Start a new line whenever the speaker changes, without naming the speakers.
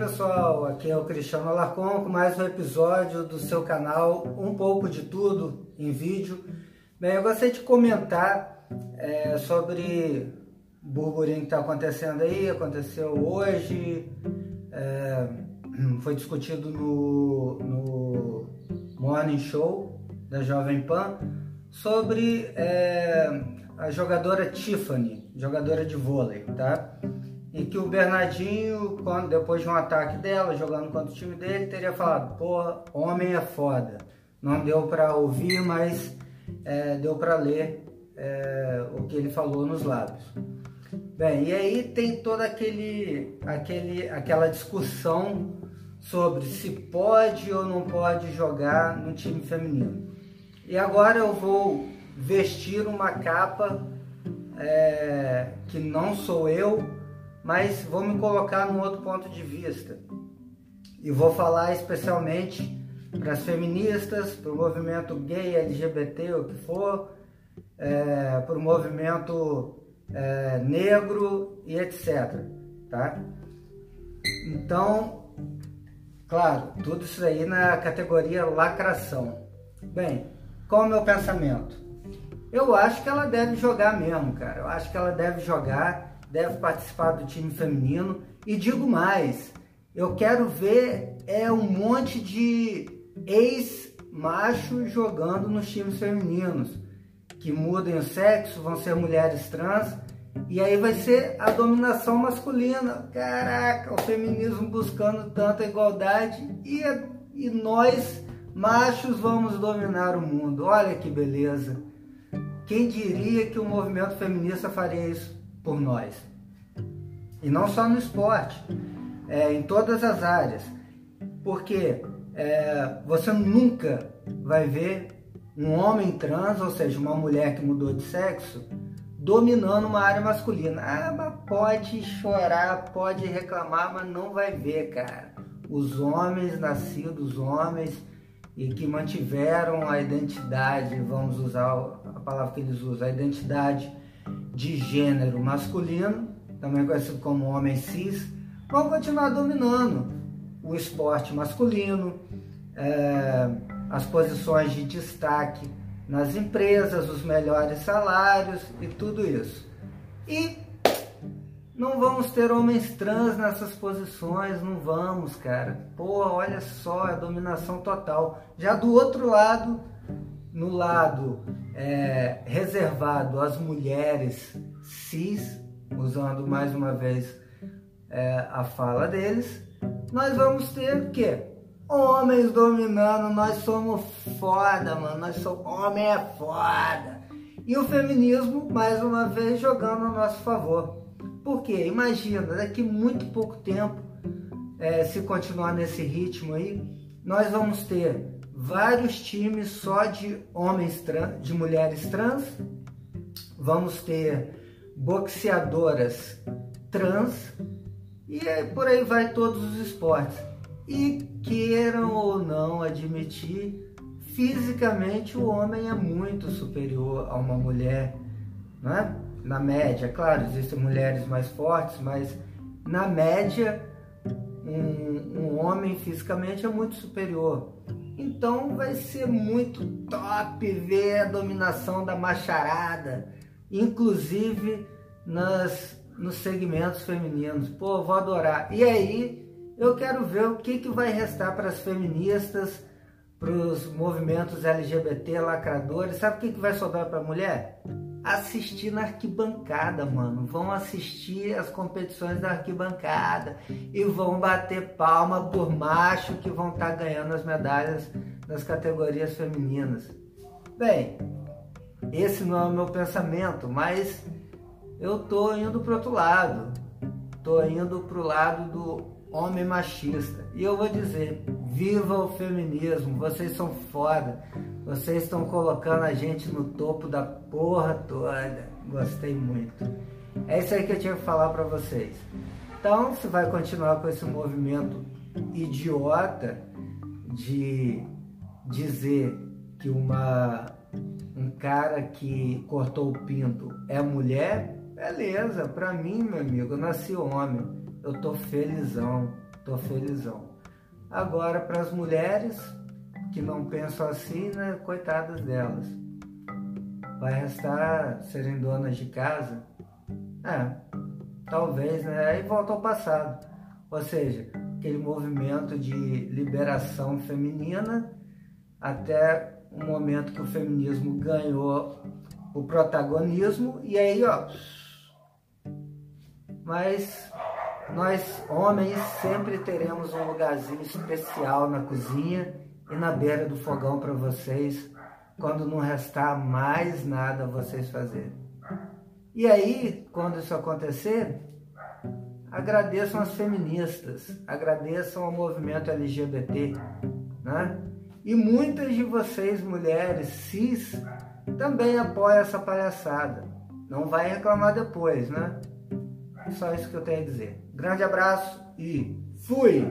pessoal, aqui é o Cristiano Alarcon com mais um episódio do seu canal Um Pouco de Tudo em vídeo. Bem, eu gostaria de comentar é, sobre o burburinho que está acontecendo aí, aconteceu hoje, é, foi discutido no, no Morning Show da Jovem Pan sobre é, a jogadora Tiffany, jogadora de vôlei, tá? E que o Bernardinho, quando, depois de um ataque dela, jogando contra o time dele, teria falado, porra, homem é foda. Não deu para ouvir, mas é, deu para ler é, o que ele falou nos lábios. Bem, e aí tem toda aquele, aquele, aquela discussão sobre se pode ou não pode jogar no time feminino. E agora eu vou vestir uma capa é, que não sou eu, mas vou me colocar num outro ponto de vista e vou falar especialmente para as feministas, para o movimento gay, LGBT, o que for, é, para o movimento é, negro e etc. Tá? Então, claro, tudo isso aí na categoria lacração. Bem, qual é o meu pensamento? Eu acho que ela deve jogar mesmo, cara. Eu acho que ela deve jogar deve participar do time feminino. E digo mais, eu quero ver é um monte de ex-machos jogando nos times femininos, que mudem o sexo, vão ser mulheres trans, e aí vai ser a dominação masculina. Caraca, o feminismo buscando tanta igualdade e, e nós, machos, vamos dominar o mundo. Olha que beleza. Quem diria que o movimento feminista faria isso? Por nós. E não só no esporte, é, em todas as áreas. Porque é, você nunca vai ver um homem trans, ou seja, uma mulher que mudou de sexo, dominando uma área masculina. Ah, mas pode chorar, pode reclamar, mas não vai ver, cara. Os homens nascidos homens e que mantiveram a identidade, vamos usar a palavra que eles usam, a identidade de gênero masculino, também conhecido como homem cis, vão continuar dominando o esporte masculino, é, as posições de destaque nas empresas, os melhores salários e tudo isso. E não vamos ter homens trans nessas posições, não vamos, cara. Pô, olha só, é dominação total. Já do outro lado, no lado é, reservado às mulheres cis, usando mais uma vez é, a fala deles, nós vamos ter o quê? Homens dominando, nós somos foda, mano, nós somos, homem é foda. E o feminismo, mais uma vez, jogando a nosso favor. Porque, imagina, daqui muito pouco tempo, é, se continuar nesse ritmo aí, nós vamos ter vários times só de homens trans, de mulheres trans. Vamos ter boxeadoras trans e por aí vai todos os esportes. E queiram ou não admitir, fisicamente o homem é muito superior a uma mulher, né? Na média, claro, existem mulheres mais fortes, mas na média um, um homem fisicamente é muito superior. Então vai ser muito top ver a dominação da macharada, inclusive nas, nos segmentos femininos. Pô, vou adorar. E aí eu quero ver o que, que vai restar para as feministas, para os movimentos LGBT lacradores. Sabe o que, que vai sobrar para a mulher? Assistir na arquibancada, mano. Vão assistir as competições da arquibancada e vão bater palma por macho que vão estar tá ganhando as medalhas nas categorias femininas. Bem, esse não é o meu pensamento, mas eu tô indo pro outro lado. Tô indo pro lado do homem machista. E eu vou dizer, viva o feminismo, vocês são foda. Vocês estão colocando a gente no topo da porra toda. Gostei muito. É isso aí que eu tinha que falar para vocês. Então, se vai continuar com esse movimento idiota de dizer que uma um cara que cortou o pinto é mulher, beleza, para mim, meu amigo, eu nasci homem. Eu tô felizão, tô felizão. Agora, para as mulheres que não pensam assim, né, coitadas delas. Vai restar serem donas de casa? É, talvez, né? Aí volta ao passado. Ou seja, aquele movimento de liberação feminina até o momento que o feminismo ganhou o protagonismo e aí, ó. Mas nós homens sempre teremos um lugarzinho especial na cozinha e na beira do fogão para vocês quando não restar mais nada a vocês fazerem. E aí, quando isso acontecer, agradeçam as feministas, agradeçam ao movimento LGBT, né? E muitas de vocês, mulheres cis, também apoiam essa palhaçada. Não vai reclamar depois, né? Só isso que eu tenho a dizer. Grande abraço e fui!